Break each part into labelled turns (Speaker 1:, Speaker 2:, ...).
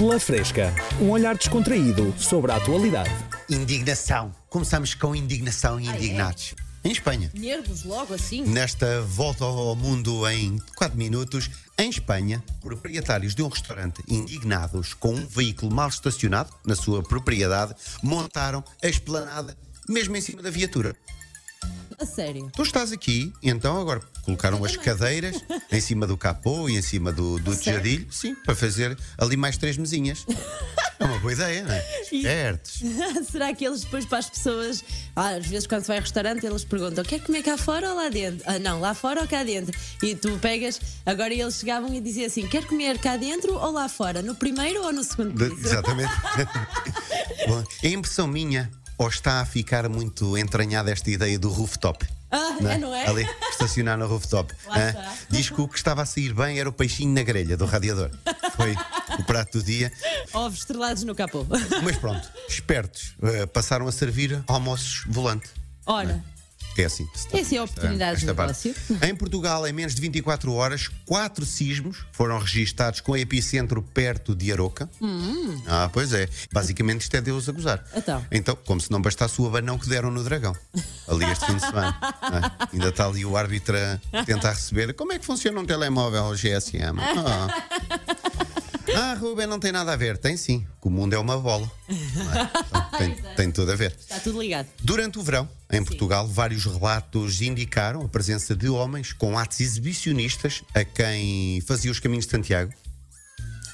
Speaker 1: Pela Fresca, um olhar descontraído sobre a atualidade.
Speaker 2: Indignação. Começamos com indignação e indignados. Em Espanha.
Speaker 3: Nervos logo assim?
Speaker 2: Nesta volta ao mundo em 4 minutos, em Espanha, proprietários de um restaurante indignados com um veículo mal estacionado na sua propriedade montaram a esplanada mesmo em cima da viatura.
Speaker 3: A sério.
Speaker 2: Tu estás aqui, então agora colocaram as cadeiras em cima do capô e em cima do, do tejadilho, sim, para fazer ali mais três mesinhas. É uma boa ideia, não é? Espertos.
Speaker 3: Será que eles depois para as pessoas, ah, às vezes quando se vai ao restaurante, eles perguntam: quer comer cá fora ou lá dentro? Ah, não, lá fora ou cá dentro? E tu pegas, agora eles chegavam e diziam assim: quer comer cá dentro ou lá fora? No primeiro ou no segundo
Speaker 2: De-
Speaker 3: piso?
Speaker 2: exatamente. Bom, é impressão minha, ou está a ficar muito entranhada esta ideia do rooftop?
Speaker 3: Ah, é, não é?
Speaker 2: Ali, estacionar no rooftop.
Speaker 3: Está.
Speaker 2: Diz que o que estava a sair bem era o peixinho na grelha do radiador. Foi o prato do dia.
Speaker 3: Ovos estrelados no capô.
Speaker 2: Mas pronto, espertos, eh, passaram a servir almoços volante.
Speaker 3: Ora,
Speaker 2: É assim. está-
Speaker 3: é a oportunidade de
Speaker 2: parte.
Speaker 3: negócio.
Speaker 2: Em Portugal, em menos de 24 horas, quatro sismos foram registados com epicentro perto de Aroca. Ah, pois é. Basicamente isto é Deus a gozar.
Speaker 3: Então.
Speaker 2: Então, como se não bastasse o abanão que deram no dragão. Ali este fim de semana. Ah, ainda está ali o árbitro a tentar receber. Como é que funciona um telemóvel GSM? Ah. Ah, Ruben, não tem nada a ver. Tem sim, que o mundo é uma bola. É? Então, tem, tem tudo a ver.
Speaker 3: está tudo ligado.
Speaker 2: Durante o verão, em Portugal, vários relatos indicaram a presença de homens com atos exibicionistas a quem fazia os caminhos de Santiago.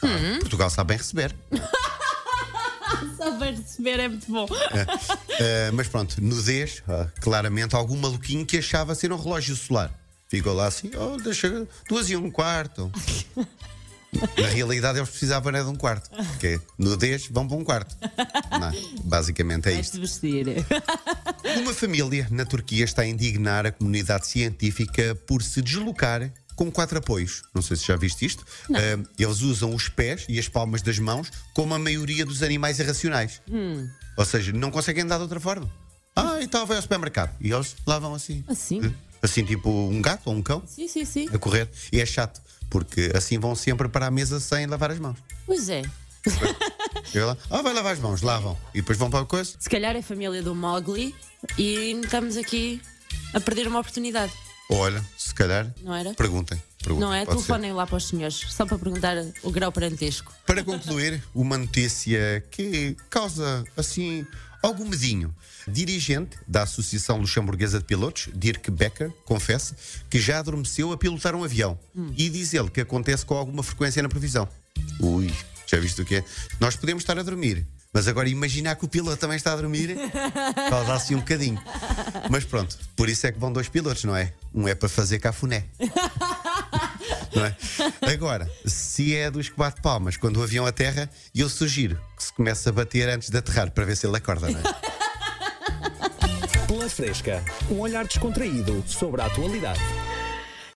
Speaker 2: Ah, Portugal sabe bem receber.
Speaker 3: Para receber é muito bom.
Speaker 2: Ah, mas pronto, nudez, ah, claramente, algum maluquinho que achava ser um relógio solar. Ficou lá assim, oh, deixa duas e um quarto. Na realidade, eles precisavam era de um quarto. Porque nudez, vão para um quarto. Não, basicamente é isto. Uma família na Turquia está a indignar a comunidade científica por se deslocar com quatro apoios. Não sei se já viste isto. Ah, eles usam os pés e as palmas das mãos como a maioria dos animais irracionais. Ou seja, não conseguem andar de outra forma. Ah, então vai ao supermercado. E eles lá vão assim.
Speaker 3: Assim?
Speaker 2: Assim, tipo um gato ou um cão
Speaker 3: Sim, sim, sim.
Speaker 2: a correr. E é chato, porque assim vão sempre para a mesa sem lavar as mãos.
Speaker 3: Pois é.
Speaker 2: Chega lá, ah, vai lavar as mãos, lavam. E depois vão para a coisa.
Speaker 3: Se calhar é a família do Mowgli e estamos aqui a perder uma oportunidade.
Speaker 2: Olha, se calhar.
Speaker 3: Não era?
Speaker 2: Perguntem. perguntem
Speaker 3: Não é? Telefonem lá para os senhores, só para perguntar o grau parentesco.
Speaker 2: Para concluir, uma notícia que causa, assim, algum medinho. Dirigente da Associação Luxemburguesa de Pilotos, Dirk Becker, confessa que já adormeceu a pilotar um avião. E diz ele que acontece com alguma frequência na previsão. Ui, já viste o que é? Nós podemos estar a dormir, mas agora imaginar que o piloto também está a dormir, causa assim um bocadinho. Mas pronto, por isso é que vão dois pilotos, não é? Um é para fazer cafuné. É? Agora, se é dos que bate palmas quando o avião aterra, eu sugiro que se comece a bater antes de aterrar para ver se ele acorda, não é?
Speaker 1: Pela Fresca, um olhar descontraído sobre a atualidade.